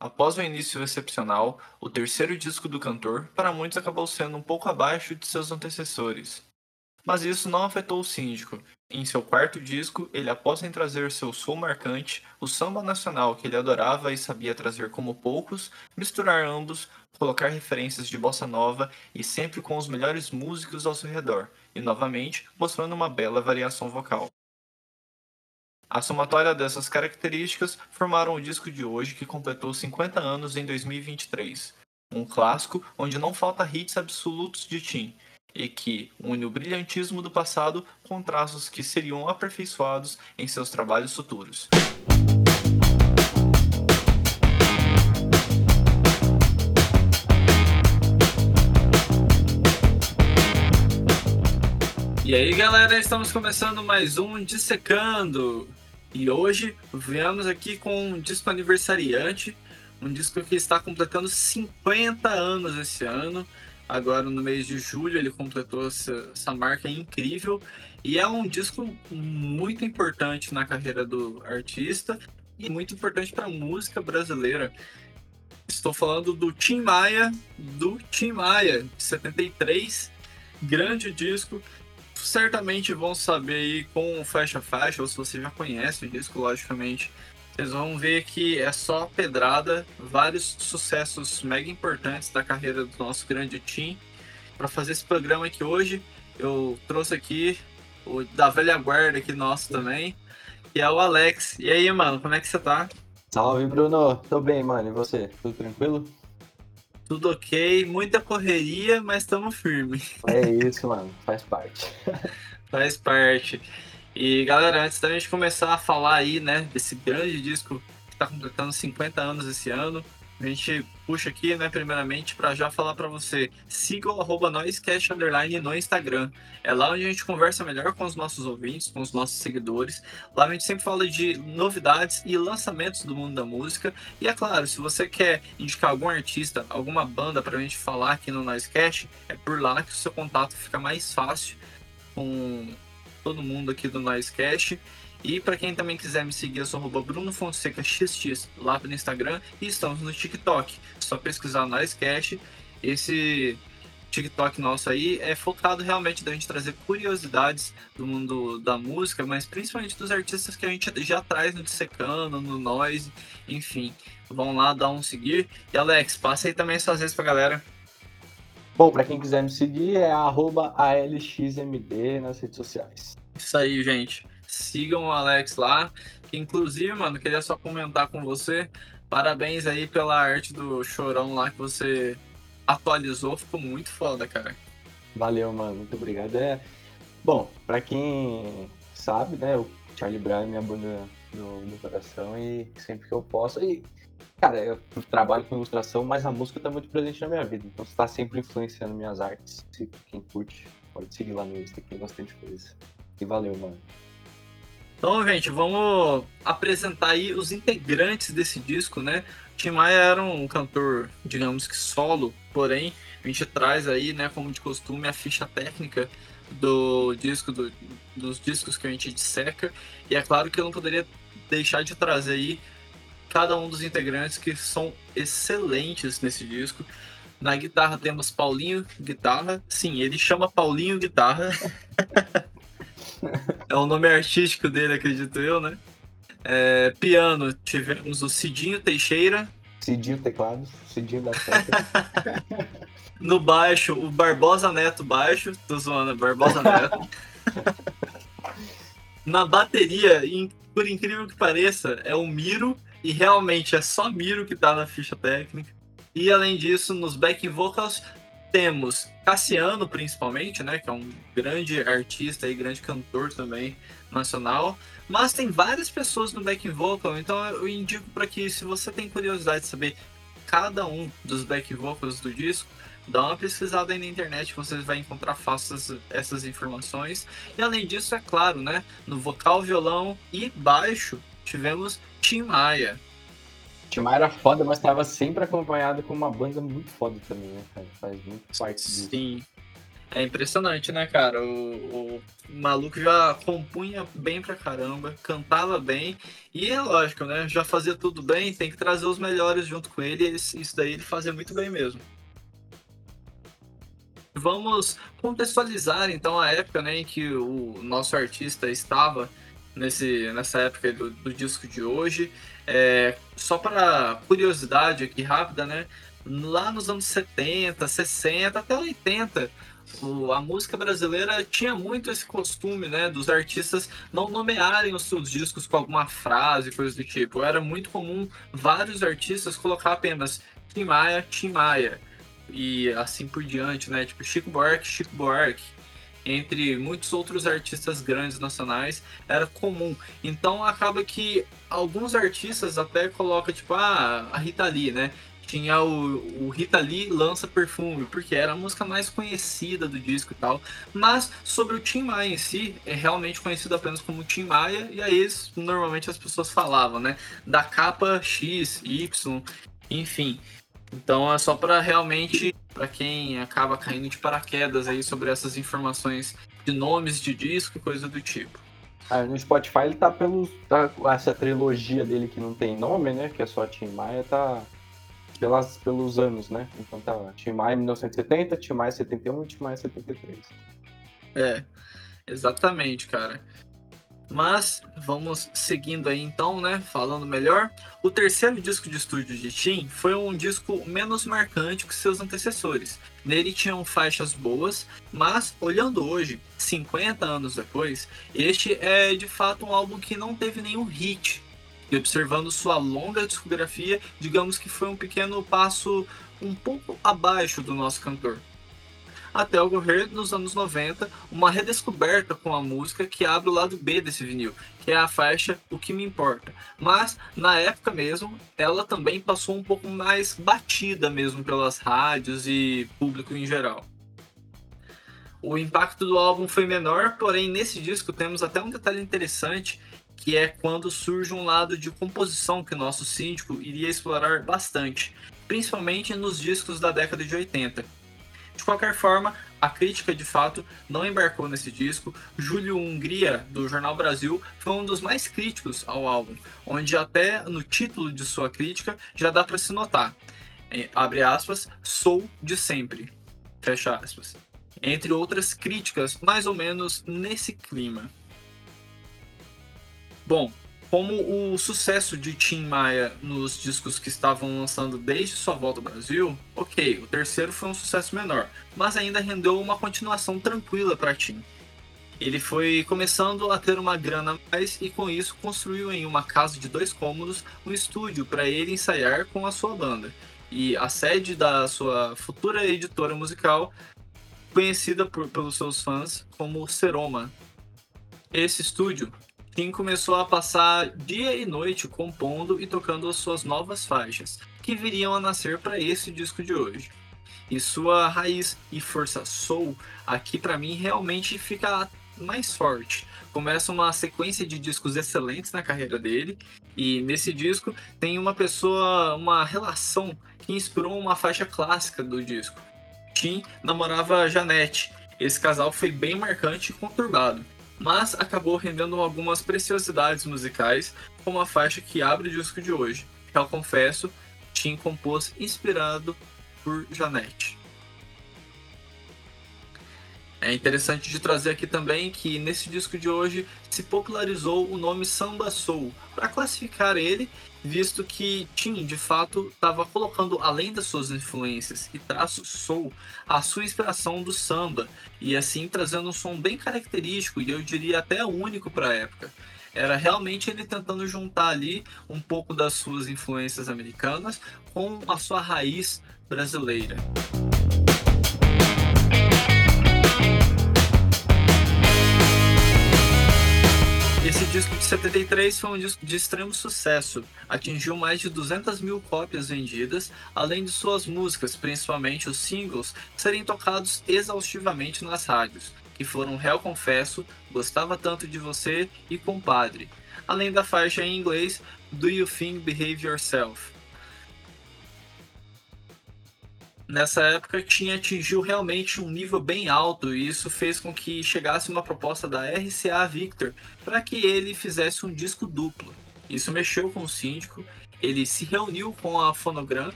Após o início excepcional, o terceiro disco do cantor para muitos acabou sendo um pouco abaixo de seus antecessores. Mas isso não afetou o síndico. Em seu quarto disco, ele aposta em trazer seu som marcante, o samba nacional que ele adorava e sabia trazer como poucos, misturar ambos, colocar referências de bossa nova e sempre com os melhores músicos ao seu redor, e novamente mostrando uma bela variação vocal. A somatória dessas características formaram o disco de hoje que completou 50 anos em 2023. Um clássico onde não falta hits absolutos de Tim, e que une o brilhantismo do passado com traços que seriam aperfeiçoados em seus trabalhos futuros. E aí galera, estamos começando mais um Dissecando. E hoje viemos aqui com um disco aniversariante, um disco que está completando 50 anos esse ano. Agora no mês de julho ele completou essa, essa marca incrível e é um disco muito importante na carreira do artista e muito importante para a música brasileira. Estou falando do Tim Maia, do Tim Maia, de 73, grande disco certamente vão saber aí com faixa faixa, ou se você já conhece o disco, logicamente, vocês vão ver que é só pedrada, vários sucessos mega importantes da carreira do nosso grande team. Para fazer esse programa aqui hoje, eu trouxe aqui o da velha guarda aqui nosso também, que é o Alex. E aí, mano, como é que você tá? Salve, Bruno. Tô bem, mano. E você? Tudo tranquilo? Tudo ok, muita correria, mas estamos firmes. É isso, mano, faz parte. faz parte. E galera, antes da gente começar a falar aí, né, desse grande disco que está completando 50 anos esse ano, a gente puxa aqui, né, primeiramente, para já falar para você. Siga o arroba Underline no Instagram. É lá onde a gente conversa melhor com os nossos ouvintes, com os nossos seguidores. Lá a gente sempre fala de novidades e lançamentos do mundo da música. E é claro, se você quer indicar algum artista, alguma banda para a gente falar aqui no Noisecast, é por lá que o seu contato fica mais fácil com todo mundo aqui do Noisecast. E para quem também quiser me seguir, eu sou Bruno Fonseca XX lá no Instagram e estamos no TikTok. Só pesquisar Noisecast. Esse TikTok nosso aí é focado realmente da gente trazer curiosidades do mundo da música, mas principalmente dos artistas que a gente já traz no Dissecando, no Noise, enfim. Vão lá dar um seguir. E Alex, passa aí também suas redes pra galera. Bom, para quem quiser me seguir é ALXMD nas redes sociais. Isso aí, gente. Sigam o Alex lá. Inclusive, mano, queria só comentar com você. Parabéns aí pela arte do Chorão lá que você atualizou. Ficou muito foda, cara. Valeu, mano. Muito obrigado. É... Bom, pra quem sabe, né, o Charlie Brown é minha banda do, coração e sempre que eu posso. E, cara, eu trabalho com ilustração, mas a música tá muito presente na minha vida. Então está sempre influenciando minhas artes. Se quem curte, pode seguir lá no Insta, que tem bastante coisa. E valeu, mano. Então, gente, vamos apresentar aí os integrantes desse disco, né? Tim Maia era um cantor, digamos que solo, porém, a gente traz aí, né, como de costume, a ficha técnica do disco, do, dos discos que a gente disseca. E é claro que eu não poderia deixar de trazer aí cada um dos integrantes que são excelentes nesse disco. Na guitarra temos Paulinho Guitarra. Sim, ele chama Paulinho Guitarra. é o nome artístico dele, acredito eu, né? É, piano, tivemos o Cidinho Teixeira. Cidinho Teclados, Cidinho da no baixo, o Barbosa Neto baixo. Tô zoando, Barbosa Neto. Na bateria, por incrível que pareça, é o Miro. E realmente é só Miro que tá na ficha técnica. E além disso, nos backing vocals, temos Cassiano, principalmente, né? Que é um grande artista e grande cantor também nacional. Mas tem várias pessoas no back vocal, então eu indico para que, se você tem curiosidade de saber cada um dos back vocals do disco, dá uma pesquisada aí na internet, você vai encontrar fácil essas informações. E além disso, é claro, né? No vocal, violão e baixo, tivemos Tim Maia, Timar era foda, mas tava sempre acompanhado com uma banda muito foda também, né, cara? Faz muito parte disso. Sim. É impressionante, né, cara? O, o, maluco já compunha bem pra caramba, cantava bem, e é lógico, né? Já fazia tudo bem, tem que trazer os melhores junto com ele, e isso daí ele fazia muito bem mesmo. Vamos contextualizar então a época né, em que o nosso artista estava nesse, nessa época do, do disco de hoje. É, só para curiosidade aqui rápida, né? Lá nos anos 70, 60, até 80, o, a música brasileira tinha muito esse costume, né, dos artistas não nomearem os seus discos com alguma frase, coisa do tipo. Era muito comum vários artistas colocar apenas Tim Maia, Tim Maia e assim por diante, né? Tipo Chico Buarque, Chico Buarque, entre muitos outros artistas grandes nacionais, era comum. Então acaba que alguns artistas até colocam tipo ah, a Rita Lee, né? tinha o, o Rita Lee lança perfume, porque era a música mais conhecida do disco e tal. Mas sobre o Tim Maia em si, é realmente conhecido apenas como Tim Maia, e aí normalmente as pessoas falavam, né? Da capa X, Y, enfim. Então é só para realmente, para quem acaba caindo de paraquedas aí sobre essas informações de nomes de disco e coisa do tipo. Ah, no Spotify ele tá pelos. Tá, essa trilogia dele que não tem nome, né? Que é só Tim Maia, tá pelas, pelos anos, né? Então tá Tim Maia 1970, Tim Maia 71 e Tim Maia 73. É, exatamente, cara. Mas vamos seguindo aí então, né? Falando melhor. O terceiro disco de estúdio de Tim foi um disco menos marcante que seus antecessores. Nele tinham faixas boas, mas olhando hoje, 50 anos depois, este é de fato um álbum que não teve nenhum hit e observando sua longa discografia, digamos que foi um pequeno passo um pouco abaixo do nosso cantor. Até ocorrer nos anos 90 uma redescoberta com a música que abre o lado B desse vinil, que é a faixa O Que Me Importa. Mas na época mesmo, ela também passou um pouco mais batida mesmo pelas rádios e público em geral. O impacto do álbum foi menor, porém nesse disco temos até um detalhe interessante que é quando surge um lado de composição que o nosso síndico iria explorar bastante, principalmente nos discos da década de 80. De qualquer forma, a crítica de fato não embarcou nesse disco. Júlio Hungria, do Jornal Brasil, foi um dos mais críticos ao álbum, onde até no título de sua crítica já dá para se notar. Abre aspas, sou de sempre. Fecha aspas. Entre outras críticas, mais ou menos nesse clima. Bom, como o sucesso de Tim Maia nos discos que estavam lançando desde sua volta ao Brasil, ok, o terceiro foi um sucesso menor, mas ainda rendeu uma continuação tranquila para Tim. Ele foi começando a ter uma grana a mais e com isso construiu em uma casa de dois cômodos um estúdio para ele ensaiar com a sua banda. E a sede da sua futura editora musical, conhecida por, pelos seus fãs como Seroma. Esse estúdio Tim começou a passar dia e noite compondo e tocando as suas novas faixas, que viriam a nascer para esse disco de hoje. E sua raiz e força soul aqui para mim realmente fica mais forte. Começa uma sequência de discos excelentes na carreira dele e nesse disco tem uma pessoa, uma relação que inspirou uma faixa clássica do disco. Tim namorava Janete. Esse casal foi bem marcante e conturbado mas acabou rendendo algumas preciosidades musicais, como a faixa que abre o disco de hoje, que eu confesso, Tim compôs inspirado por Janete. É interessante de trazer aqui também que nesse disco de hoje se popularizou o nome Samba Soul para classificar ele, visto que Tim de fato estava colocando além das suas influências e traços soul a sua inspiração do samba e assim trazendo um som bem característico e eu diria até único para a época. Era realmente ele tentando juntar ali um pouco das suas influências americanas com a sua raiz brasileira. 73 foi um disco de extremo sucesso, atingiu mais de 200 mil cópias vendidas, além de suas músicas, principalmente os singles, serem tocados exaustivamente nas rádios, que foram Réu Confesso, Gostava Tanto de Você e Compadre, além da faixa em inglês Do You Think Behave Yourself. Nessa época tinha atingiu realmente um nível bem alto e isso fez com que chegasse uma proposta da RCA Victor para que ele fizesse um disco duplo. Isso mexeu com o síndico, ele se reuniu com a Phonogram,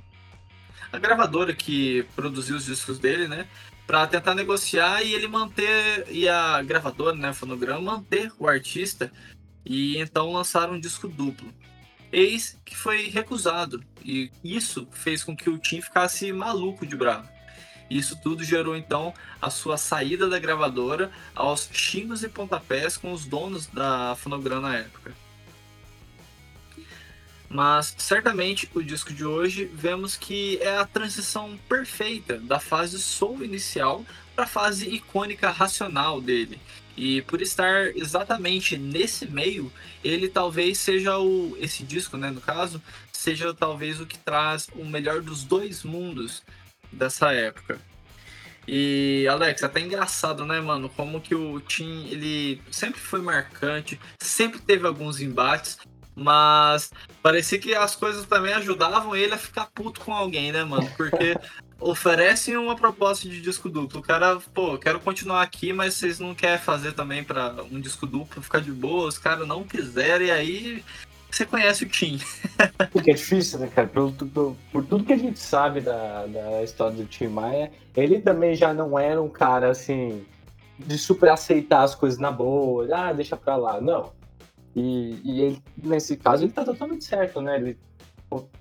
a gravadora que produziu os discos dele, né, para tentar negociar e ele manter e a gravadora, né, a Phonogram manter o artista e então lançaram um disco duplo eis que foi recusado. E isso fez com que o Tim ficasse maluco de bravo. Isso tudo gerou então a sua saída da gravadora aos xingos e pontapés com os donos da Fonogram na época. Mas certamente o disco de hoje vemos que é a transição perfeita da fase soul inicial para a fase icônica racional dele, e por estar exatamente nesse meio, ele talvez seja o. Esse disco, né, no caso, seja talvez o que traz o melhor dos dois mundos dessa época. E Alex, até engraçado, né, mano? Como que o Tim ele sempre foi marcante, sempre teve alguns embates, mas parecia que as coisas também ajudavam ele a ficar puto com alguém, né, mano? Porque oferecem uma proposta de disco duplo. O cara, pô, quero continuar aqui, mas vocês não querem fazer também para um disco duplo ficar de boa. Os caras não quiserem, e aí você conhece o Tim. Porque é difícil, né, cara? Por, por, por, tudo que a gente sabe da, da história do Tim Maia, ele também já não era um cara assim de super aceitar as coisas na boa, ah, deixa pra lá. Não. E, e ele, nesse caso, ele tá totalmente certo, né? Ele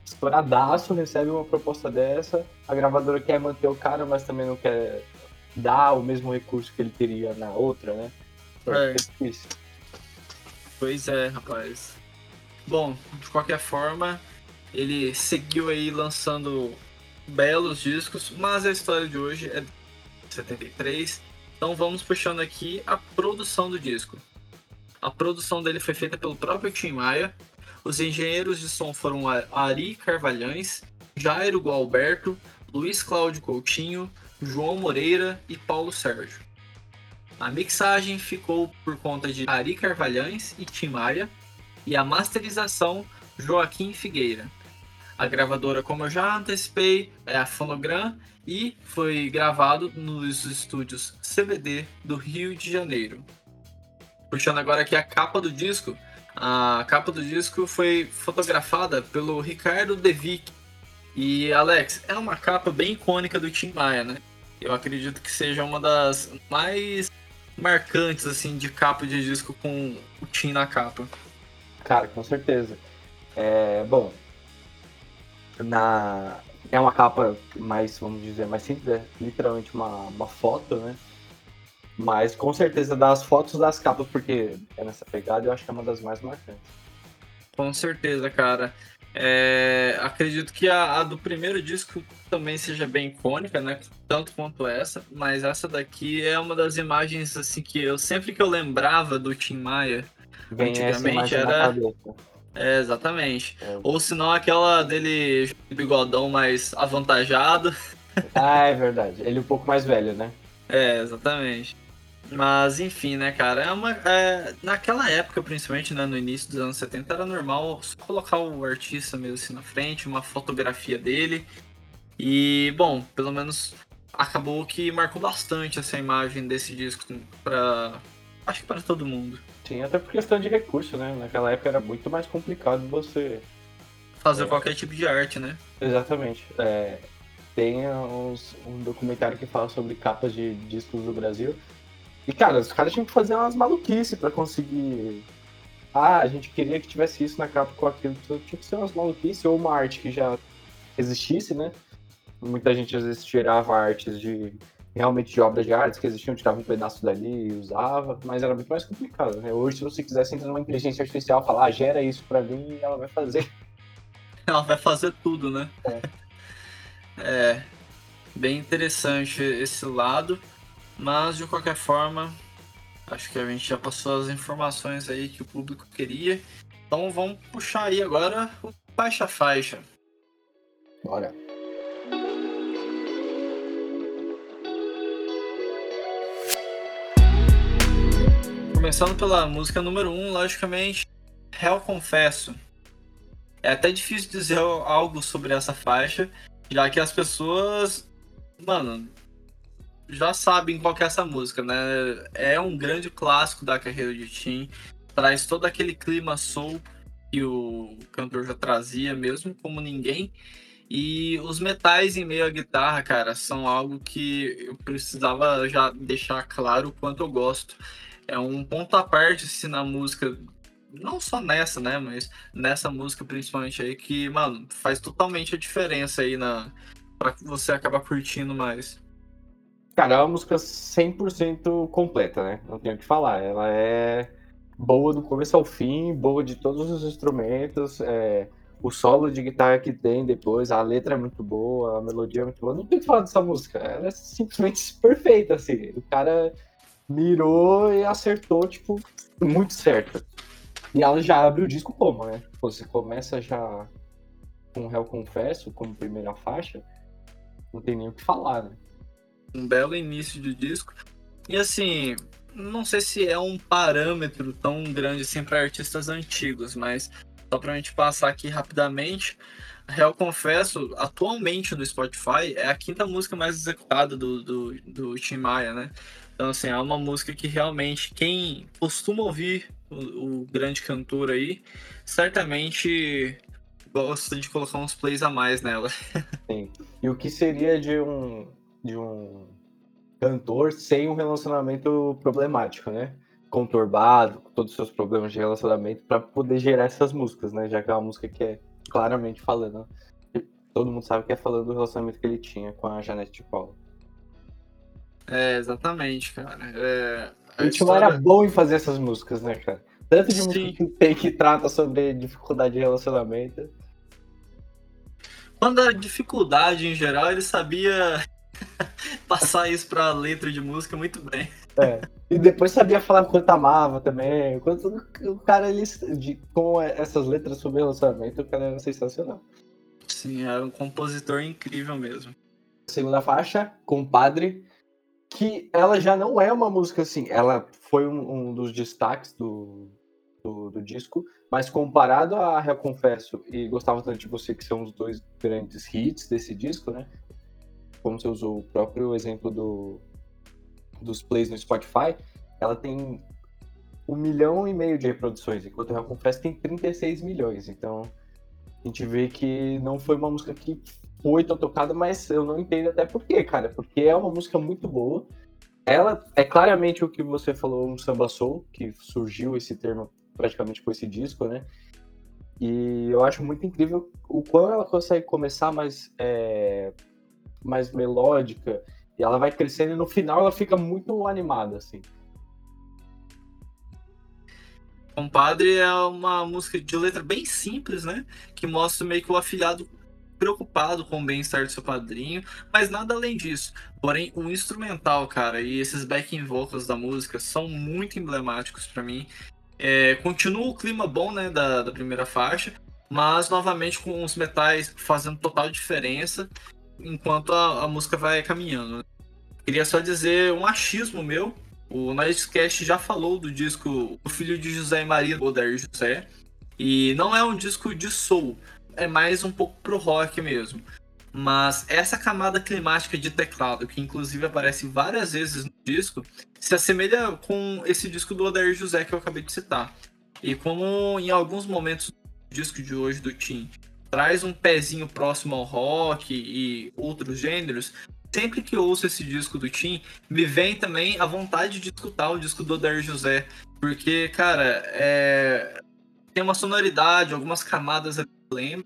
estouradaço, recebe uma proposta dessa, a gravadora quer manter o cara, mas também não quer dar o mesmo recurso que ele teria na outra, né? É. é pois é, rapaz. Bom, de qualquer forma, ele seguiu aí lançando belos discos, mas a história de hoje é de 73. Então vamos puxando aqui a produção do disco. A produção dele foi feita pelo próprio Tim Maia, os engenheiros de som foram Ari Carvalhães, Jairo Gualberto, Luiz Cláudio Coutinho, João Moreira e Paulo Sérgio. A mixagem ficou por conta de Ari Carvalhães e Tim Maia, e a masterização Joaquim Figueira. A gravadora, como eu já antecipei, é a Fonogram e foi gravado nos estúdios CBD do Rio de Janeiro. Puxando agora aqui a capa do disco, a capa do disco foi fotografada pelo Ricardo Devic. E Alex, é uma capa bem icônica do Tim Maia, né? Eu acredito que seja uma das mais marcantes assim de capa de disco com o Tim na capa. Cara, com certeza. É, bom, na é uma capa mais, vamos dizer, mais simples, é literalmente uma, uma foto, né? Mas com certeza das fotos das capas, porque é nessa pegada, eu acho que é uma das mais marcantes. Com certeza, cara. É, acredito que a, a, do primeiro disco também seja bem icônica, né? Tanto quanto essa, mas essa daqui é uma das imagens assim que eu sempre que eu lembrava do Tim Maia, Vem antigamente era. É, exatamente. É. Ou senão aquela dele bigodão mais avantajado. Ah, é verdade. Ele é um pouco mais velho, né? É, exatamente. Mas enfim, né, cara? É uma, é, naquela época, principalmente né, no início dos anos 70, era normal só colocar o artista mesmo assim na frente, uma fotografia dele. E, bom, pelo menos acabou que marcou bastante essa imagem desse disco para acho que para todo mundo. Sim, até por questão de recurso, né? Naquela época era muito mais complicado você fazer é, qualquer tipo de arte, né? Exatamente. É, tem uns, um documentário que fala sobre capas de discos do Brasil e, cara, os caras tinham que fazer umas maluquices pra conseguir. Ah, a gente queria que tivesse isso na capa com aquilo. Então, tinha que ser umas maluquices ou uma arte que já existisse, né? Muita gente às vezes tirava artes de realmente de obras de arte que existiam, tirava um pedaço dali e usava, mas era muito mais complicado, né? Hoje, se você quisesse entrar numa inteligência artificial falar, ah, gera isso pra mim, ela vai fazer. Ela vai fazer tudo, né? É. é bem interessante esse lado. Mas de qualquer forma, acho que a gente já passou as informações aí que o público queria. Então vamos puxar aí agora o faixa faixa. Bora. Começando pela música número 1, um, logicamente, Hell Confesso. É até difícil dizer algo sobre essa faixa, já que as pessoas mano, já sabem qual é essa música, né? É um grande clássico da carreira de Tim. Traz todo aquele clima soul que o cantor já trazia mesmo, como ninguém. E os metais em meio à guitarra, cara, são algo que eu precisava já deixar claro o quanto eu gosto. É um ponto à parte assim, na música, não só nessa, né, mas nessa música principalmente aí, que, mano, faz totalmente a diferença aí na para você acabar curtindo mais. Cara, é uma música 100% completa, né? Não tenho o que falar. Ela é boa do começo ao fim, boa de todos os instrumentos, é, o solo de guitarra que tem depois, a letra é muito boa, a melodia é muito boa. Não tem que falar dessa música, ela é simplesmente perfeita, assim. O cara mirou e acertou, tipo, muito certo. E ela já abre o disco como, né? Você começa já com Hell Confesso como primeira faixa, não tem nem o que falar, né? Um belo início de disco. E assim, não sei se é um parâmetro tão grande assim para artistas antigos, mas só para a gente passar aqui rapidamente, Real Confesso, atualmente no Spotify, é a quinta música mais executada do, do, do Tim Maia, né? Então, assim, é uma música que realmente quem costuma ouvir o, o grande cantor aí, certamente gosta de colocar uns plays a mais nela. Sim. E o que seria de um, de um cantor sem um relacionamento problemático, né? Conturbado, com todos os seus problemas de relacionamento, para poder gerar essas músicas, né? Já que é uma música que é claramente falando. Todo mundo sabe que é falando do relacionamento que ele tinha com a Janete de Paula. É, exatamente, cara. É, a história... era bom em fazer essas músicas, né, cara? Tanto de Sim. música que tem que trata sobre dificuldade de relacionamento. Quando a dificuldade em geral, ele sabia passar isso pra letra de música muito bem. É. E depois sabia falar quanto amava também. Quanto o cara ele, de, com essas letras sobre relacionamento, o cara era sensacional. Sim, era um compositor incrível mesmo. Segunda faixa, Compadre, que ela já não é uma música assim. Ela foi um, um dos destaques do, do, do, disco, mas comparado a Real Confesso e Gostava Tanto de Você, que são os dois grandes hits desse disco, né? Como você usou o próprio exemplo do, dos plays no Spotify, ela tem um milhão e meio de reproduções, enquanto eu confesso tem 36 milhões. Então a gente vê que não foi uma música que foi tão tocada, mas eu não entendo até por quê, cara. Porque é uma música muito boa. Ela é claramente o que você falou, um samba soul, que surgiu esse termo praticamente com esse disco, né? E eu acho muito incrível o quão ela consegue começar mais é, mais melódica, e ela vai crescendo e no final ela fica muito animada, assim. Compadre é uma música de letra bem simples, né? Que mostra meio que o afilhado preocupado com o bem-estar do seu padrinho, mas nada além disso. Porém, o instrumental, cara, e esses backing vocals da música são muito emblemáticos para mim. É, continua o clima bom, né, da, da primeira faixa, mas novamente com os metais fazendo total diferença enquanto a, a música vai caminhando. Né? Queria só dizer um achismo meu. O Nightcast já falou do disco O Filho de José e Maria, do Odair José. E não é um disco de soul, é mais um pouco pro rock mesmo. Mas essa camada climática de teclado, que inclusive aparece várias vezes no disco, se assemelha com esse disco do Odair José que eu acabei de citar. E como em alguns momentos do disco de hoje do Tim traz um pezinho próximo ao rock e outros gêneros, sempre que ouço esse disco do Tim, me vem também a vontade de escutar o disco do Odair José. Porque, cara, é... tem uma sonoridade, algumas camadas ali lembro.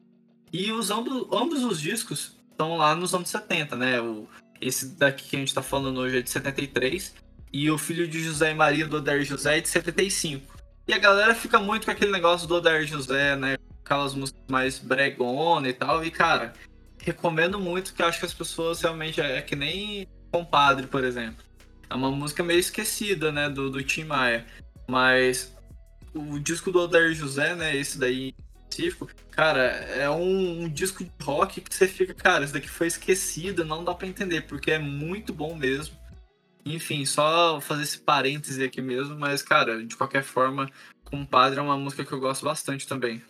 E usando ambos os discos estão lá nos anos 70, né? O, esse daqui que a gente tá falando hoje é de 73. E o filho de José e Maria do Odair José é de 75. E a galera fica muito com aquele negócio do Odair José, né? Aquelas músicas mais bregona e tal. E, cara, recomendo muito que acho que as pessoas realmente é, é que nem Compadre, por exemplo. É uma música meio esquecida, né, do, do Tim Maia. Mas o disco do Odair José, né, esse daí específico, cara, é um, um, disco de rock que você fica, cara, isso daqui foi esquecido, não dá para entender, porque é muito bom mesmo. Enfim, só fazer esse parêntese aqui mesmo, mas, cara, de qualquer forma, Compadre é uma música que eu gosto bastante também.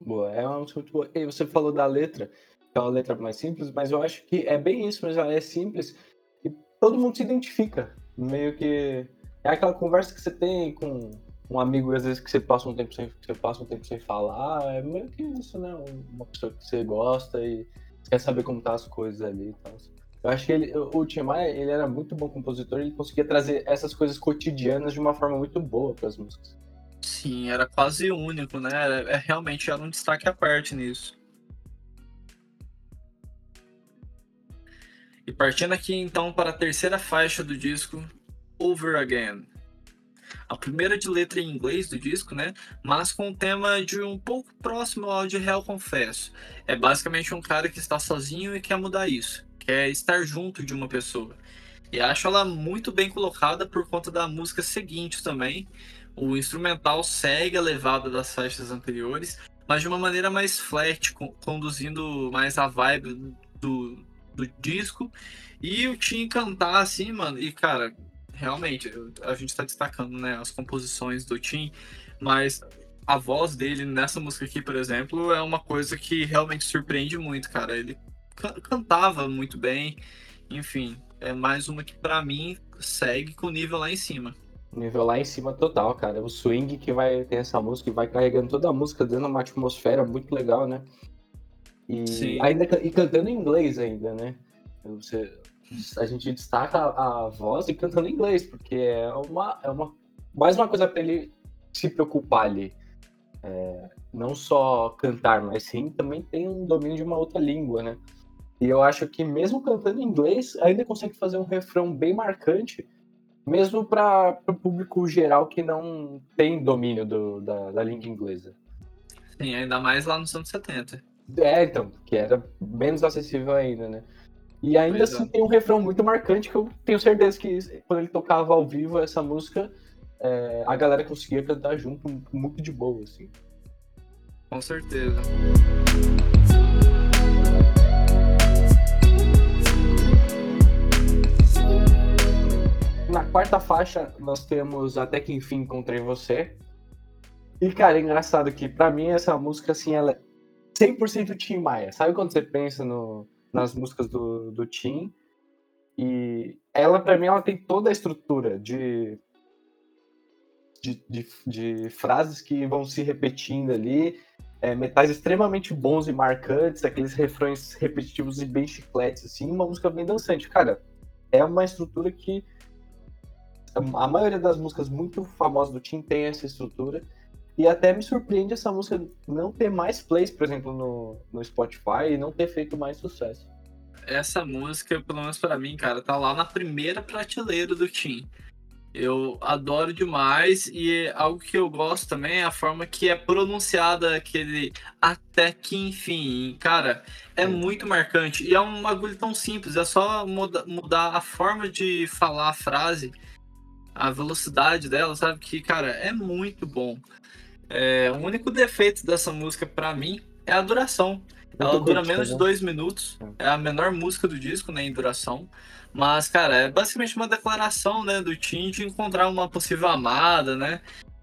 Boa, é muito boa. E você falou da letra. é uma letra mais simples, mas eu acho que é bem isso, mas ela é simples e todo mundo se identifica. Meio que é aquela conversa que você tem com um amigo, às vezes, que você passa um tempo sem, você passa um tempo sem falar, é meio que isso, né? Uma pessoa que você gosta e quer saber como tá as coisas ali e tal. Eu acho que ele, o Tim Maia, ele era muito bom compositor, ele conseguia trazer essas coisas cotidianas de uma forma muito boa para as músicas. Sim, era quase único, né? É, realmente era um destaque à parte nisso. E partindo aqui então para a terceira faixa do disco, Over Again a primeira de letra em inglês do disco, né? Mas com o tema de um pouco próximo ao de Real Confesso. É basicamente um cara que está sozinho e quer mudar isso, quer estar junto de uma pessoa. E acho ela muito bem colocada por conta da música seguinte também. O instrumental segue a levada das faixas anteriores, mas de uma maneira mais flat, conduzindo mais a vibe do, do disco. E o Tim cantar assim, mano, e cara, realmente, a gente está destacando né, as composições do Tim, mas a voz dele nessa música aqui, por exemplo, é uma coisa que realmente surpreende muito, cara. Ele cantava muito bem, enfim, é mais uma que para mim segue com o nível lá em cima. Nível lá em cima total, cara. O swing que vai ter essa música e vai carregando toda a música, dando uma atmosfera muito legal, né? E Sim. ainda e cantando em inglês ainda, né? Você, a gente destaca a, a voz e cantando em inglês, porque é uma, é uma mais uma coisa para ele se preocupar ali. É, não só cantar, mas sim também tem um domínio de uma outra língua, né? E eu acho que mesmo cantando em inglês, ainda consegue fazer um refrão bem marcante, mesmo para o público geral que não tem domínio do, da, da língua inglesa. Sim, ainda mais lá nos anos 70. É, então, que era menos acessível ainda, né? E ainda pois assim é. tem um refrão muito marcante que eu tenho certeza que quando ele tocava ao vivo essa música, é, a galera conseguia cantar junto muito de boa, assim. Com certeza. Quarta faixa, nós temos Até Que Enfim Encontrei Você. E, cara, é engraçado que, pra mim, essa música, assim, ela é 100% Tim Maia. Sabe quando você pensa no, nas músicas do, do Tim. E ela, para mim, ela tem toda a estrutura de, de, de, de frases que vão se repetindo ali, é, metais extremamente bons e marcantes, aqueles refrões repetitivos e bem chicletes, assim, uma música bem dançante. Cara, é uma estrutura que a maioria das músicas muito famosas do Tim tem essa estrutura. E até me surpreende essa música não ter mais plays, por exemplo, no, no Spotify e não ter feito mais sucesso. Essa música, pelo menos para mim, cara, tá lá na primeira prateleira do Tim. Eu adoro demais e algo que eu gosto também é a forma que é pronunciada aquele até que enfim. Cara, é muito marcante e é um bagulho tão simples, é só muda, mudar a forma de falar a frase, a velocidade dela, sabe? Que, cara, é muito bom. É, o único defeito dessa música para mim é a duração. Ela dura menos de né? dois minutos. É. a menor música do disco, né, em duração. Mas, cara, é basicamente uma declaração, né, do Tim de encontrar uma possível amada, né?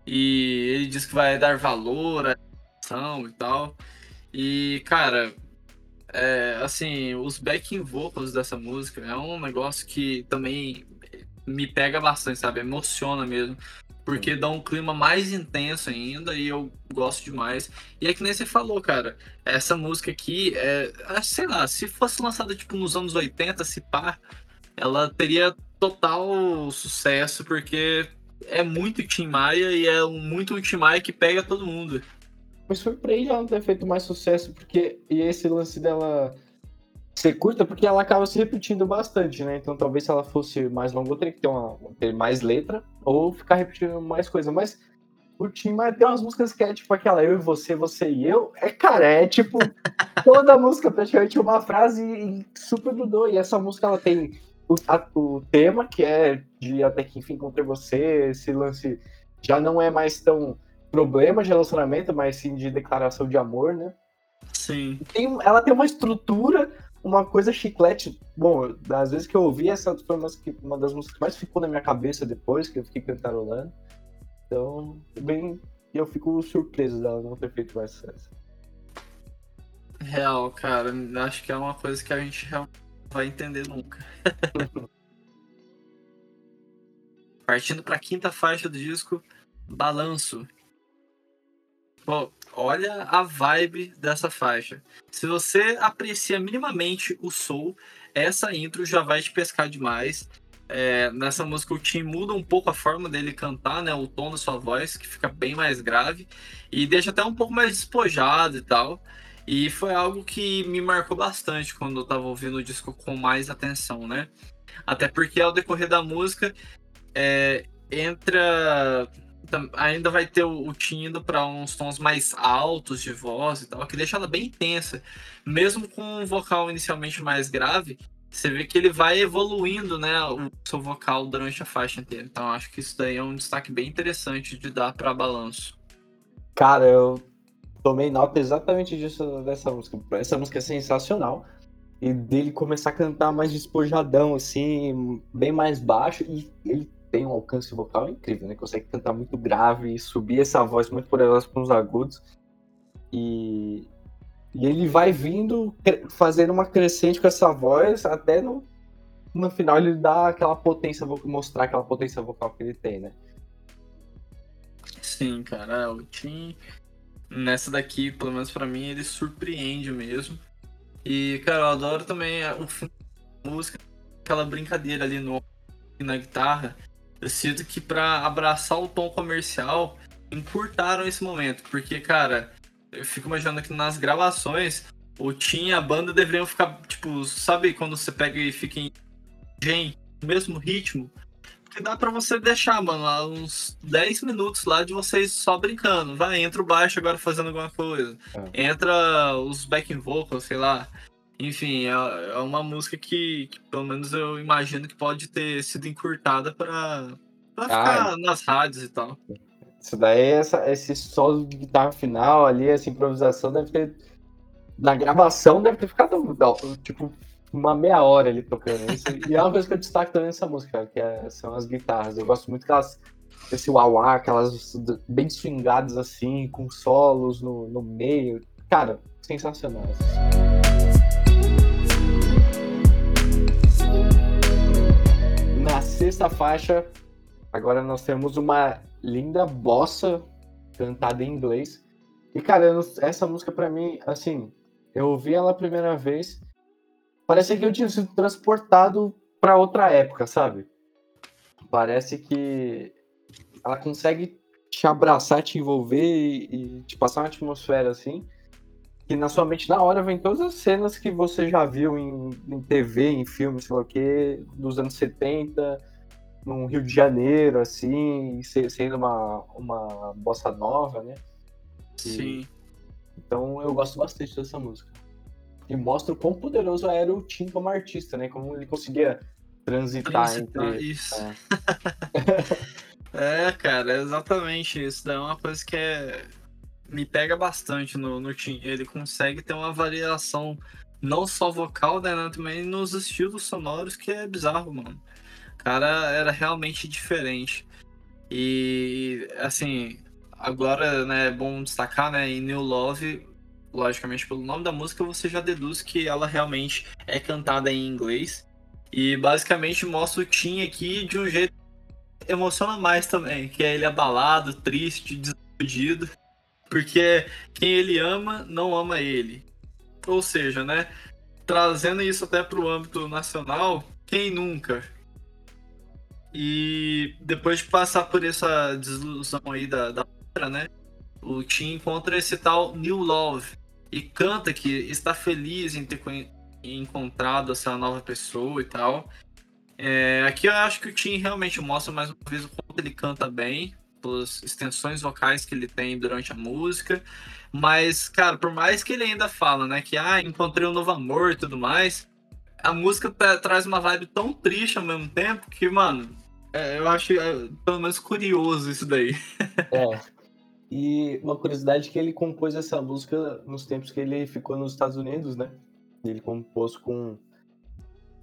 E ele diz que vai dar valor à relação e tal. E, cara, é, assim, os backing vocals dessa música é um negócio que também me pega bastante, sabe? Emociona mesmo porque dá um clima mais intenso ainda e eu gosto demais. E é que nem você falou, cara, essa música aqui, é, é sei lá, se fosse lançada tipo nos anos 80, se pá, ela teria total sucesso, porque é muito Tim Maia e é muito Tim Maia que pega todo mundo. Mas surpreende ela não ter feito mais sucesso, porque e esse lance dela ser curta porque ela acaba se repetindo bastante, né? Então talvez se ela fosse mais longa, eu teria que ter, uma, ter mais letra ou ficar repetindo mais coisa. Mas o Tim Maia tem umas músicas que é tipo aquela eu e você, você e eu. É, cara, é tipo toda música praticamente uma frase e super grudou. E essa música ela tem o, a, o tema que é de até que enfim encontrei você, esse lance já não é mais tão problema de relacionamento, mas sim de declaração de amor, né? Sim. Tem, ela tem uma estrutura uma coisa chiclete. Bom, das vezes que eu ouvi, essa foi uma, uma das músicas que mais ficou na minha cabeça depois, que eu fiquei cantarolando. Então, bem. Eu fico surpreso dela não ter feito mais sucesso. Real, cara. Acho que é uma coisa que a gente vai entender nunca. Partindo para a quinta faixa do disco, Balanço. Pô, olha a vibe dessa faixa. Se você aprecia minimamente o soul, essa intro já vai te pescar demais. É, nessa música o Tim muda um pouco a forma dele cantar, né? O tom da sua voz, que fica bem mais grave. E deixa até um pouco mais despojado e tal. E foi algo que me marcou bastante quando eu tava ouvindo o disco com mais atenção, né? Até porque ao decorrer da música é, entra. Ainda vai ter o, o Tim indo para uns tons mais altos de voz e tal, que deixa ela bem intensa. Mesmo com um vocal inicialmente mais grave, você vê que ele vai evoluindo, né, o seu vocal durante a faixa inteira. Então acho que isso daí é um destaque bem interessante de dar para balanço. Cara, eu tomei nota exatamente disso dessa música. Essa música é sensacional. E dele começar a cantar mais despojadão, assim, bem mais baixo. E ele tem um alcance vocal incrível, né? Consegue cantar muito grave e subir essa voz muito poderosa com os agudos. E, e ele vai vindo, fazendo uma crescente com essa voz, até no, no final ele dá aquela potência, mostrar aquela potência vocal que ele tem, né? Sim, cara, o Tim nessa daqui, pelo menos para mim, ele surpreende mesmo. E, cara, eu adoro também o música, aquela brincadeira ali no na guitarra. Eu sinto que para abraçar o tom comercial, encurtaram esse momento, porque, cara, eu fico imaginando que nas gravações, o Tim e a banda deveriam ficar, tipo, sabe quando você pega e fica em gen, mesmo ritmo? que dá para você deixar, mano, uns 10 minutos lá de vocês só brincando. Vai, entra o baixo agora fazendo alguma coisa. É. Entra os backing vocals, sei lá. Enfim, é, é uma música que, que, pelo menos eu imagino que pode ter sido encurtada para ficar ah, nas rádios e tal. Isso daí, essa, esse solo de guitarra final ali, essa improvisação deve ter. Na gravação deve ter ficado, tipo, uma meia hora ali tocando isso. e é uma coisa que eu destaco também nessa música, que é, são as guitarras. Eu gosto muito aquelas. Esse wah aquelas bem swingadas assim, com solos no, no meio. Cara, sensacional. Sexta faixa, agora nós temos uma linda bossa cantada em inglês. E, cara, essa música para mim, assim, eu ouvi ela a primeira vez Parece que eu tinha sido transportado para outra época, sabe? Parece que ela consegue te abraçar, te envolver e, e te passar uma atmosfera assim. Que na sua mente, na hora, vem todas as cenas que você já viu em, em TV, em filmes, sei lá o quê, dos anos 70, no Rio de Janeiro, assim, sendo uma, uma bossa nova, né? E, Sim. Então eu gosto bastante dessa música e mostra o quão poderoso era o Tim como artista, né? Como ele conseguia transitar, transitar entre. Isso. É. é, cara, exatamente isso. É uma coisa que é... me pega bastante no, no Tim. Ele consegue ter uma variação não só vocal, né, também nos estilos sonoros, que é bizarro, mano. Cara era realmente diferente. E, assim, agora, né, é bom destacar, né, em New Love, logicamente pelo nome da música, você já deduz que ela realmente é cantada em inglês. E basicamente mostra o Tim aqui de um jeito que emociona mais também, que é ele abalado, triste, desiludido, porque quem ele ama não ama ele. Ou seja, né, trazendo isso até para o âmbito nacional, quem nunca? E depois de passar por essa desilusão aí da, da né, o Tim encontra esse tal New Love, e canta que está feliz em ter encontrado essa nova pessoa e tal. É, aqui eu acho que o Tim realmente mostra mais uma vez o quanto ele canta bem, pelas extensões vocais que ele tem durante a música. Mas, cara, por mais que ele ainda fala, né, que ah, encontrei um novo amor e tudo mais, a música traz uma vibe tão triste ao mesmo tempo que, mano, é, eu acho é, pelo menos curioso isso daí. É, e uma curiosidade é que ele compôs essa música nos tempos que ele ficou nos Estados Unidos, né? Ele compôs com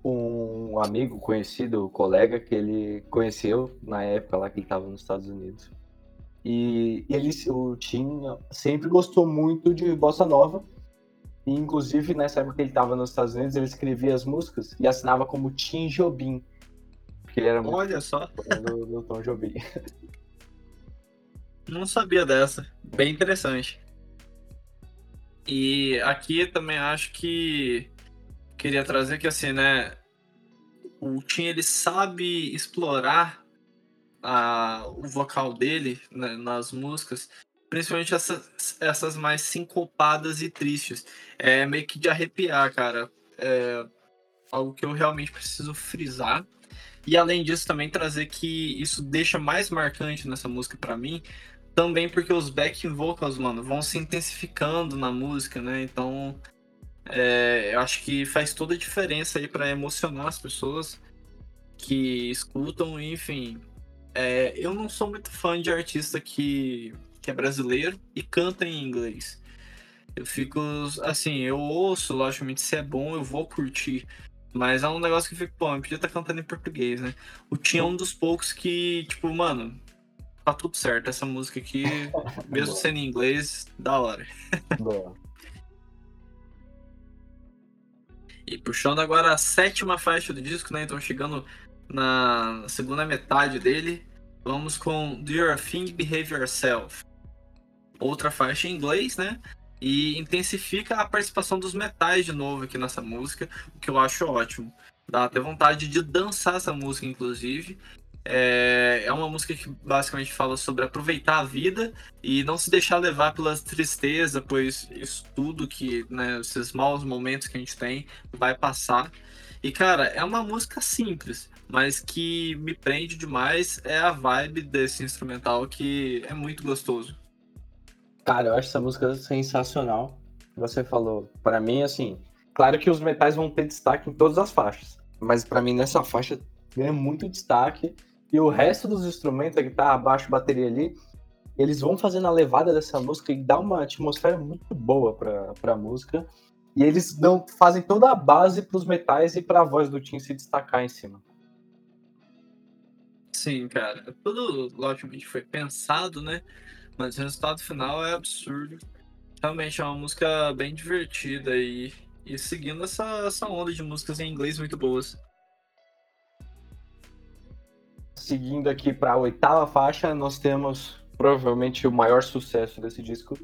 um amigo conhecido, colega que ele conheceu na época lá que ele estava nos Estados Unidos. E ele, o Tim, sempre gostou muito de bossa nova. E, inclusive, nessa época que ele estava nos Estados Unidos, ele escrevia as músicas e assinava como Tim Jobim. Ele era muito Olha só, do, do Tom Jobim. não sabia dessa. Bem interessante. E aqui também acho que queria trazer que assim, né? O Tim ele sabe explorar a, o vocal dele né, nas músicas, principalmente essas, essas mais sincopadas e tristes. É meio que de arrepiar, cara. É algo que eu realmente preciso frisar. E além disso, também trazer que isso deixa mais marcante nessa música para mim, também porque os backing vocals, mano, vão se intensificando na música, né? Então, é, eu acho que faz toda a diferença aí para emocionar as pessoas que escutam, enfim. É, eu não sou muito fã de artista que, que é brasileiro e canta em inglês. Eu fico, assim, eu ouço, logicamente, se é bom, eu vou curtir. Mas é um negócio que eu fico, pô, eu podia estar cantando em português, né? O Tim é um dos poucos que, tipo, mano, tá tudo certo. Essa música aqui, mesmo sendo em inglês, da hora. Boa. E puxando agora a sétima faixa do disco, né? Então chegando na segunda metade dele, vamos com Do Your Thing Behave Yourself. Outra faixa em inglês, né? E intensifica a participação dos metais de novo aqui nessa música, o que eu acho ótimo. Dá até vontade de dançar essa música, inclusive. É, é uma música que basicamente fala sobre aproveitar a vida e não se deixar levar pela tristeza, pois isso tudo que, né, esses maus momentos que a gente tem vai passar. E cara, é uma música simples, mas que me prende demais é a vibe desse instrumental que é muito gostoso. Cara, eu acho essa música sensacional. Você falou, para mim, assim, claro que os metais vão ter destaque em todas as faixas, mas para mim nessa faixa ganha muito destaque e o resto dos instrumentos, a guitarra, baixo, bateria ali, eles vão fazendo a levada dessa música e dá uma atmosfera muito boa pra, pra música. E eles dão, fazem toda a base pros metais e pra voz do Tim se destacar em cima. Sim, cara. Tudo, logicamente, foi pensado, né? Mas o resultado final é absurdo. Realmente é uma música bem divertida e, e seguindo essa, essa onda de músicas em inglês muito boas. Seguindo aqui para a oitava faixa, nós temos provavelmente o maior sucesso desse disco,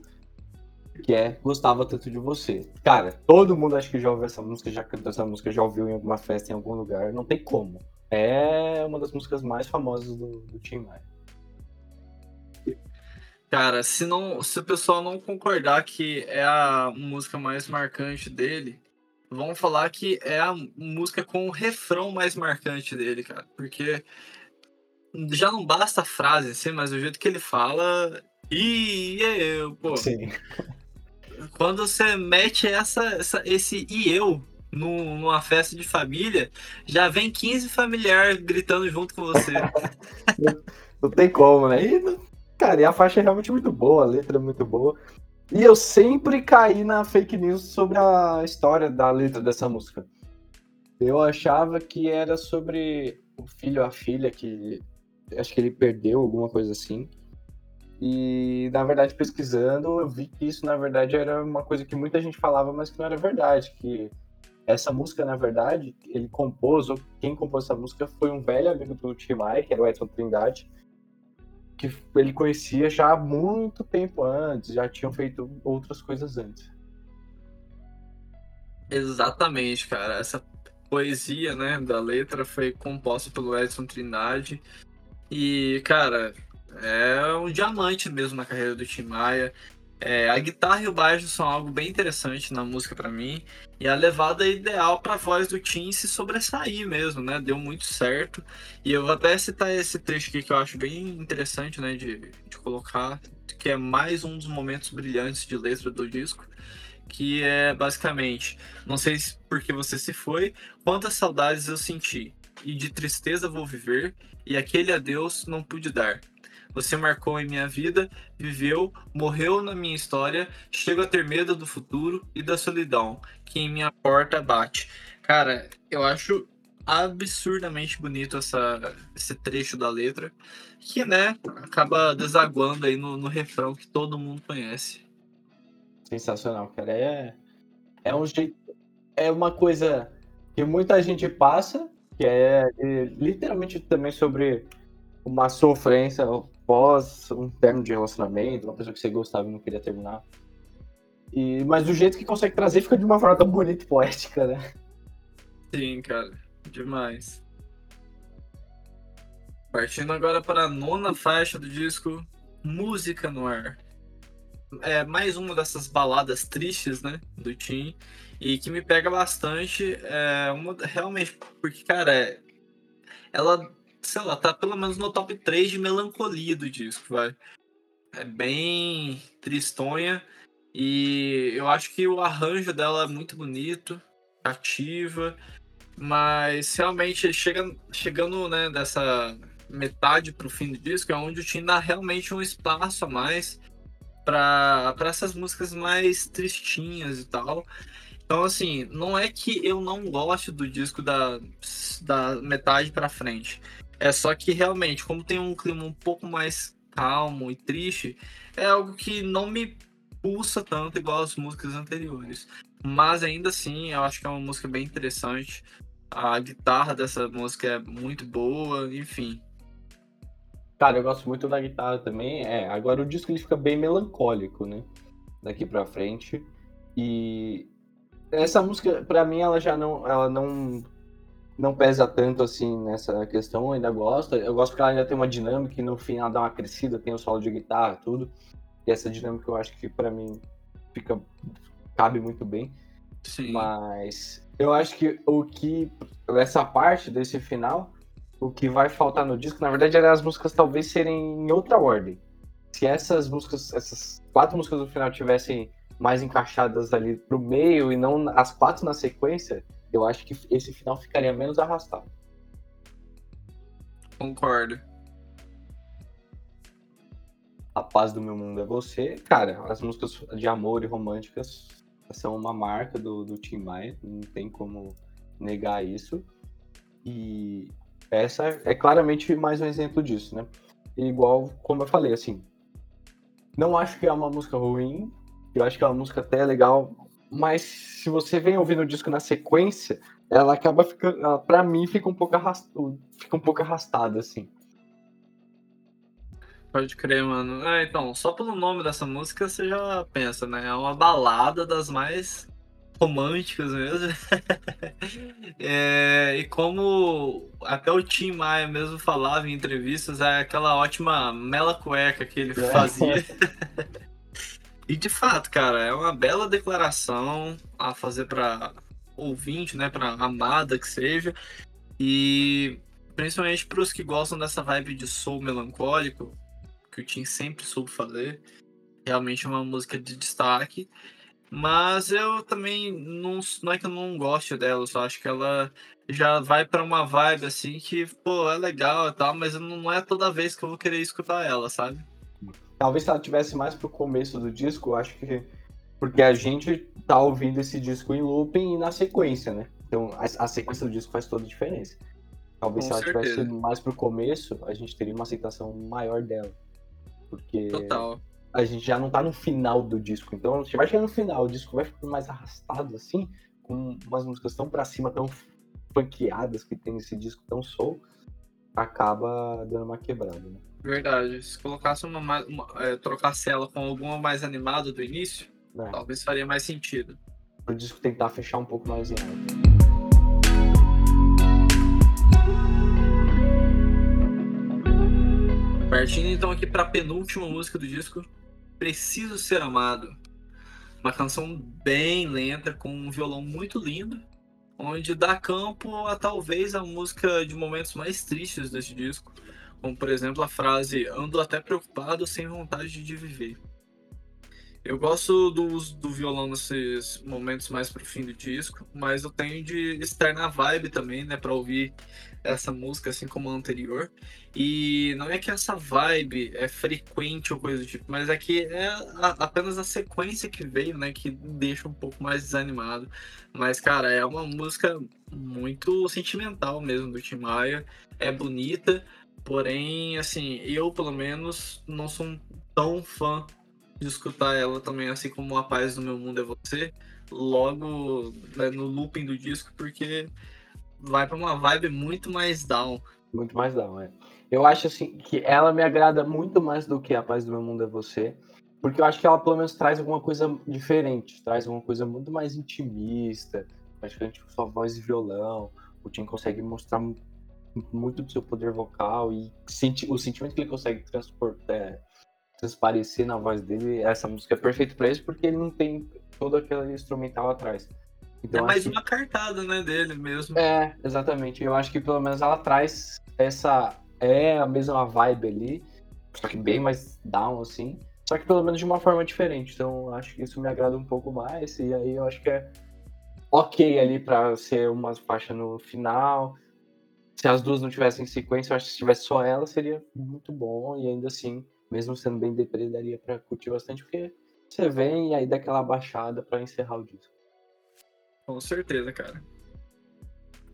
que é Gostava Tanto de Você. Cara, todo mundo acho que já ouviu essa música, já cantou essa música, já ouviu em alguma festa em algum lugar, não tem como. É uma das músicas mais famosas do, do Tim Maia. Cara, se, não, se o pessoal não concordar que é a música mais marcante dele, vão falar que é a música com o refrão mais marcante dele, cara. Porque já não basta a frase, assim, mas o jeito que ele fala. E eu, pô. Sim. Quando você mete essa, essa, esse e eu numa festa de família, já vem 15 familiares gritando junto com você. não tem como, né? E, cara, e a faixa é realmente muito boa, a letra é muito boa. E eu sempre caí na fake news sobre a história da letra dessa música. Eu achava que era sobre o filho a filha que acho que ele perdeu alguma coisa assim. E na verdade, pesquisando, eu vi que isso na verdade era uma coisa que muita gente falava, mas que não era verdade. Que essa música, na verdade, ele compôs, ou quem compôs essa música foi um velho amigo do Tim Maia, que era o Edson Trindade, que ele conhecia já há muito tempo antes, já tinham feito outras coisas antes. Exatamente, cara. Essa poesia, né, da letra foi composta pelo Edson Trindade e, cara, é um diamante mesmo na carreira do Tim Maia. É, a guitarra e o baixo são algo bem interessante na música para mim. E a levada é ideal para a voz do Tim se sobressair mesmo, né? Deu muito certo. E eu vou até citar esse trecho aqui que eu acho bem interessante, né? De, de colocar, que é mais um dos momentos brilhantes de letra do disco. Que é basicamente: Não sei por que você se foi, quantas saudades eu senti e de tristeza vou viver, e aquele adeus não pude dar. Você marcou em minha vida, viveu, morreu na minha história, chego a ter medo do futuro e da solidão que em minha porta bate. Cara, eu acho absurdamente bonito essa, esse trecho da letra, que, né, acaba desaguando aí no, no refrão que todo mundo conhece. Sensacional, cara. É, é um jeito. É uma coisa que muita gente passa, que é, é literalmente também sobre uma sofrência pós um termo de relacionamento, uma pessoa que você gostava e não queria terminar. E, mas do jeito que consegue trazer fica de uma forma tão bonita e poética, né? Sim, cara. Demais. Partindo agora para a nona faixa do disco, Música no Ar. É mais uma dessas baladas tristes, né, do Tim, e que me pega bastante, é uma realmente, porque, cara, é, ela sei lá, tá pelo menos no top 3 de melancolia do disco, vai. É bem tristonha e eu acho que o arranjo dela é muito bonito, ativa, mas realmente chega, chegando né, dessa metade pro fim do disco é onde o Tim dá realmente um espaço a mais para essas músicas mais tristinhas e tal. Então, assim, não é que eu não gosto do disco da, da metade para frente. É só que realmente, como tem um clima um pouco mais calmo e triste, é algo que não me pulsa tanto igual as músicas anteriores. Mas ainda assim, eu acho que é uma música bem interessante. A guitarra dessa música é muito boa, enfim. Cara, eu gosto muito da guitarra também. É, agora o disco ele fica bem melancólico, né? Daqui pra frente. E essa música, para mim, ela já não, ela não não pesa tanto assim nessa questão, ainda gosto. Eu gosto porque ela ainda tem uma dinâmica e no final dá uma crescida, tem o solo de guitarra, tudo. E essa dinâmica eu acho que para mim fica cabe muito bem. Sim. Mas eu acho que o que essa parte desse final, o que vai faltar no disco, na verdade, é as músicas talvez serem em outra ordem. Se essas músicas, essas quatro músicas do final tivessem mais encaixadas ali pro meio e não as quatro na sequência, eu acho que esse final ficaria menos arrastado. Concordo. A paz do meu mundo é você. Cara, as músicas de amor e românticas são uma marca do, do Tim Maia, não tem como negar isso. E essa é claramente mais um exemplo disso, né? E igual, como eu falei, assim, não acho que é uma música ruim, eu acho que é uma música até legal, mas se você vem ouvindo o disco na sequência, ela acaba ficando, para mim fica um pouco arrastada, fica um pouco arrastada assim. Pode crer, mano. É, então, só pelo nome dessa música você já pensa, né? É uma balada das mais românticas mesmo. é, e como até o Tim Maia mesmo falava em entrevistas, é aquela ótima mela cueca que ele é. fazia. E de fato, cara, é uma bela declaração a fazer para ouvinte, né, para amada que seja. E principalmente para os que gostam dessa vibe de soul melancólico, que o Tim sempre soube fazer. Realmente é uma música de destaque. Mas eu também não, não é que eu não gosto dela, só acho que ela já vai para uma vibe assim que, pô, é legal e tal, mas não é toda vez que eu vou querer escutar ela, sabe? Talvez se ela tivesse mais pro começo do disco, eu acho que. Porque a gente tá ouvindo esse disco em looping e na sequência, né? Então a, a sequência do disco faz toda a diferença. Talvez Com se ela certeza. tivesse mais pro começo, a gente teria uma aceitação maior dela. Porque Total. a gente já não tá no final do disco. Então, gente vai chegar no final, o disco vai ficando mais arrastado, assim, com umas músicas tão pra cima, tão funkeadas que tem esse disco tão soul, acaba dando uma quebrada, né? Verdade. Se colocasse uma, uma é, trocasse ela com alguma mais animada do início, é. talvez faria mais sentido. O disco tentar fechar um pouco mais em alto. Partindo então aqui para a penúltima música do disco, Preciso Ser Amado. Uma canção bem lenta, com um violão muito lindo, onde dá campo a talvez a música de momentos mais tristes desse disco, como por exemplo a frase ando até preocupado sem vontade de viver. Eu gosto do uso do violão nesses momentos mais pro fim do disco, mas eu tenho de estar na vibe também, né, para ouvir essa música assim como a anterior. E não é que essa vibe é frequente ou coisa do tipo, mas é que é a, apenas a sequência que veio, né, que deixa um pouco mais desanimado. Mas cara, é uma música muito sentimental mesmo do Tim Maia, é bonita, Porém, assim, eu pelo menos não sou tão fã de escutar ela também, assim como A Paz do Meu Mundo é Você, logo né, no looping do disco, porque vai para uma vibe muito mais down. Muito mais down, é. Eu acho assim que ela me agrada muito mais do que A Paz do Meu Mundo é Você, porque eu acho que ela pelo menos traz alguma coisa diferente, traz uma coisa muito mais intimista, praticamente com sua voz e violão. O Tim consegue mostrar muito do seu poder vocal e senti o sentimento que ele consegue transportar, é, transparecer na voz dele. Essa música é perfeita para isso porque ele não tem todo aquele instrumental atrás. Então, é mais uma cartada, né, dele mesmo. É, exatamente. Eu acho que pelo menos ela traz essa. É a mesma vibe ali, só que bem mais down, assim. Só que pelo menos de uma forma diferente. Então acho que isso me agrada um pouco mais. E aí eu acho que é ok ali para ser uma faixa no final. Se as duas não tivessem sequência, eu acho que se tivesse só ela seria muito bom. E ainda assim, mesmo sendo bem deprê, daria pra curtir bastante, porque você vem e aí dá aquela baixada para encerrar o disco. Com certeza, cara.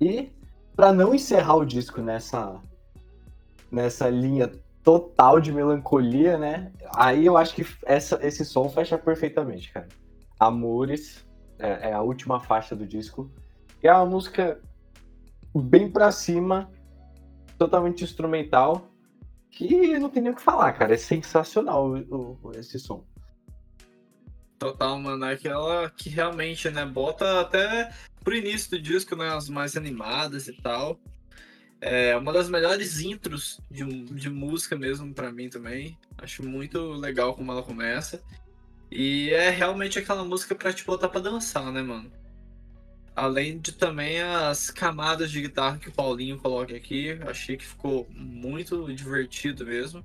E para não encerrar o disco nessa nessa linha total de melancolia, né? Aí eu acho que essa, esse som fecha perfeitamente, cara. Amores é, é a última faixa do disco. E é uma música bem pra cima, totalmente instrumental, que não tem nem o que falar, cara. É sensacional o, o, esse som. Total, mano. É aquela que realmente, né, bota até pro início do disco, né, as mais animadas e tal. É uma das melhores intros de, de música mesmo para mim também. Acho muito legal como ela começa. E é realmente aquela música pra te botar pra dançar, né, mano? Além de também as camadas de guitarra que o Paulinho coloca aqui. Achei que ficou muito divertido mesmo.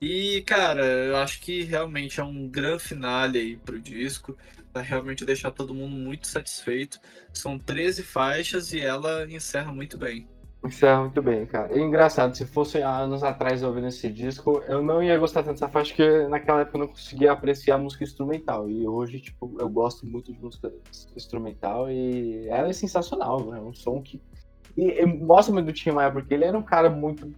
E, cara, eu acho que realmente é um grande finale aí pro disco. Vai realmente deixar todo mundo muito satisfeito. São 13 faixas e ela encerra muito bem. Encerra muito bem, cara. E engraçado, se fosse anos atrás ouvindo esse disco, eu não ia gostar tanto dessa faixa, porque naquela época eu não conseguia apreciar música instrumental. E hoje, tipo, eu gosto muito de música instrumental e ela é sensacional, né? É um som que. E, e mostra muito do Tim Maia, porque ele era um cara muito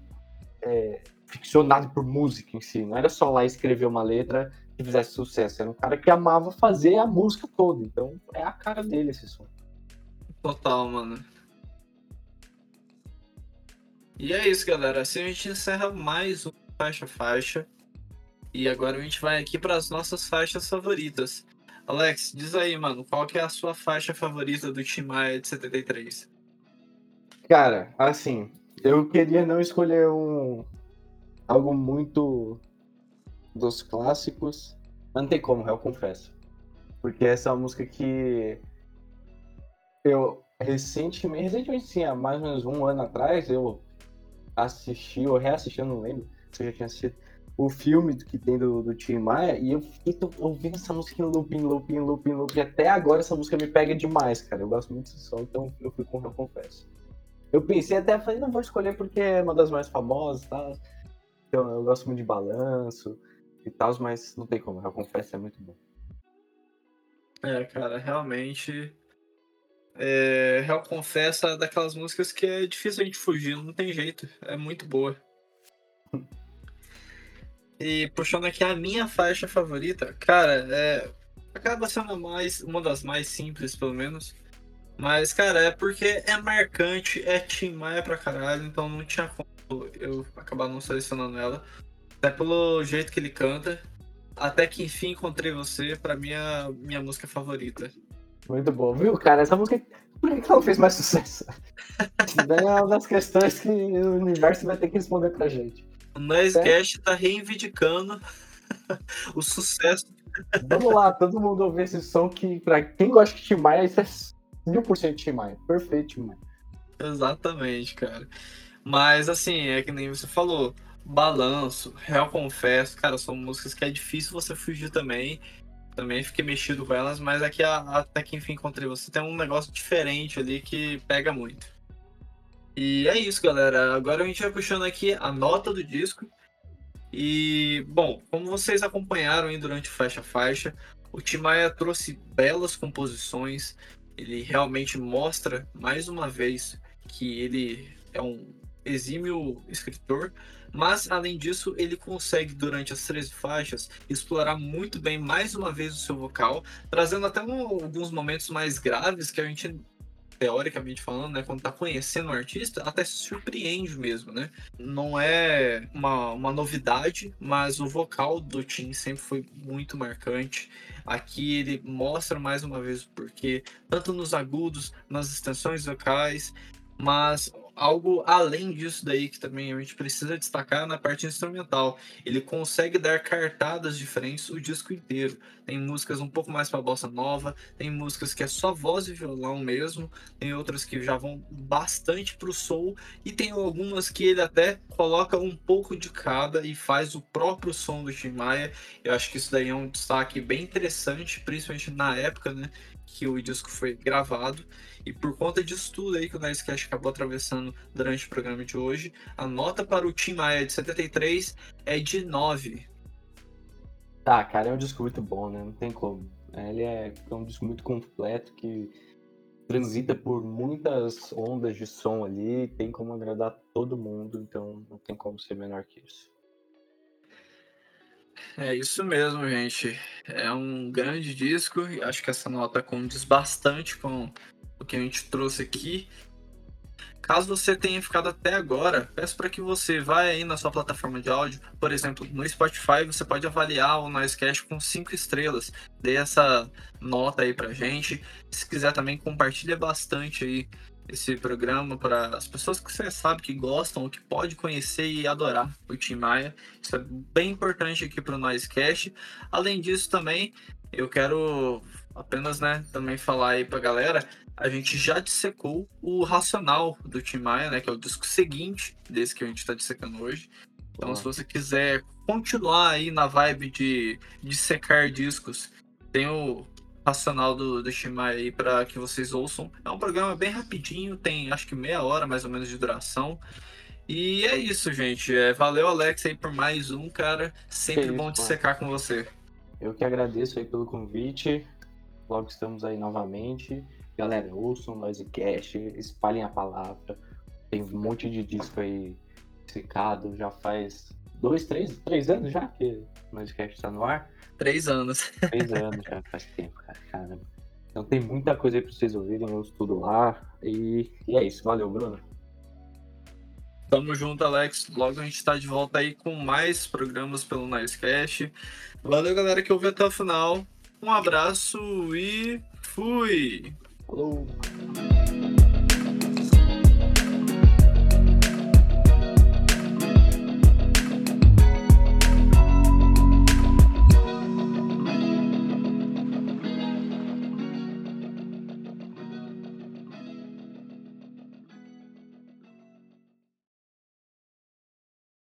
é, ficcionado por música em si. Não era só lá escrever uma letra que fizesse sucesso. Era um cara que amava fazer a música toda. Então é a cara dele esse som. Total, mano. E é isso, galera. Assim a gente encerra mais um faixa faixa. E agora a gente vai aqui para as nossas faixas favoritas. Alex, diz aí, mano, qual que é a sua faixa favorita do Tim Maia de 73? Cara, assim, eu queria não escolher um algo muito dos clássicos, não tem como, eu confesso. Porque essa é uma música que eu recentemente, recentemente sim, há mais ou menos um ano atrás, eu assisti, ou reassisti, eu não lembro se eu já tinha assistido, o filme que tem do, do Tim Maia, e eu fiquei ouvindo essa música em looping, looping, looping, looping, até agora essa música me pega demais, cara. Eu gosto muito desse som, então eu fui com eu confesso. Eu pensei até, falei, não vou escolher porque é uma das mais famosas e tal. Então, eu gosto muito de balanço e tal, mas não tem como, eu confesso, é muito bom. É, cara, realmente é, Real Confessa é daquelas músicas que é difícil a gente fugir, não tem jeito. É muito boa. E puxando aqui a minha faixa favorita, cara, é, acaba sendo mais, uma das mais simples, pelo menos. Mas, cara, é porque é marcante, é Tim Maia pra caralho, então não tinha como eu acabar não selecionando ela. Até pelo jeito que ele canta. Até que enfim encontrei você, pra minha, minha música favorita. Muito bom, viu, cara? Essa música. Por que ela fez mais sucesso? Daí é uma das questões que o universo vai ter que responder pra gente. O Noisecast tá reivindicando o sucesso. Vamos lá, todo mundo ouvir esse som que, pra quem gosta de Tim Maia, isso é mil por cento Tim Maia. Perfeito, Tim Maia. Exatamente, cara. Mas assim, é que nem você falou. Balanço, Real Confesso, cara, são músicas que é difícil você fugir também também fiquei mexido com elas, mas aqui até que enfim encontrei você. Tem um negócio diferente ali que pega muito. E é isso, galera. Agora a gente vai puxando aqui a nota do disco. E, bom, como vocês acompanharam aí durante o Faixa Faixa, o Timaya trouxe belas composições. Ele realmente mostra, mais uma vez, que ele é um exímio escritor, mas além disso, ele consegue, durante as 13 faixas, explorar muito bem mais uma vez o seu vocal, trazendo até um, alguns momentos mais graves que a gente teoricamente falando, né, quando tá conhecendo o artista, até se surpreende mesmo, né? Não é uma, uma novidade, mas o vocal do Tim sempre foi muito marcante. Aqui ele mostra mais uma vez o porquê, tanto nos agudos, nas extensões vocais, mas algo além disso daí que também a gente precisa destacar na parte instrumental. Ele consegue dar cartadas diferentes o disco inteiro. Tem músicas um pouco mais para bossa nova, tem músicas que é só voz e violão mesmo, tem outras que já vão bastante pro soul e tem algumas que ele até coloca um pouco de cada e faz o próprio som do Tim Maia. Eu acho que isso daí é um destaque bem interessante, principalmente na época, né, que o disco foi gravado. E por conta disso tudo aí que o Nicecast acabou atravessando durante o programa de hoje, a nota para o Tim Maia de 73 é de 9. Tá, cara, é um disco muito bom, né? Não tem como. Ele é, é um disco muito completo que transita por muitas ondas de som ali, tem como agradar todo mundo, então não tem como ser menor que isso. É isso mesmo, gente. É um grande disco. Acho que essa nota condiz bastante com o que a gente trouxe aqui. Caso você tenha ficado até agora, peço para que você vá aí na sua plataforma de áudio, por exemplo, no Spotify, você pode avaliar o Noisecast com cinco estrelas. Dê essa nota aí pra gente. Se quiser também compartilha bastante aí esse programa para as pessoas que você sabe que gostam ou que pode conhecer e adorar o Tim Maia. Isso é bem importante aqui para o Noisecast. Além disso também, eu quero apenas, né, também falar aí pra galera, a gente já dissecou o Racional do Tim Maia, né, que é o disco seguinte desse que a gente tá dissecando hoje. Então, se você quiser continuar aí na vibe de dissecar discos, tem o Racional do, do Maia aí para que vocês ouçam. É um programa bem rapidinho, tem acho que meia hora mais ou menos de duração. E é isso, gente. É, valeu, Alex, aí por mais um, cara. Sempre isso, bom dissecar com você. Eu que agradeço aí pelo convite. Logo estamos aí novamente. Galera, ouçam o Noisecast, espalhem a palavra. Tem um monte de disco aí secado, já faz dois, três, três anos já que o Noisecast está no ar. Três anos. Três anos já, faz tempo, cara. Caramba. Então tem muita coisa aí para vocês ouvirem, eu estudo lá. E, e é isso, valeu, Bruno. Tamo junto, Alex. Logo a gente tá de volta aí com mais programas pelo Nicecast. Valeu, galera, que ouviu até o final. Um abraço e fui! Falou!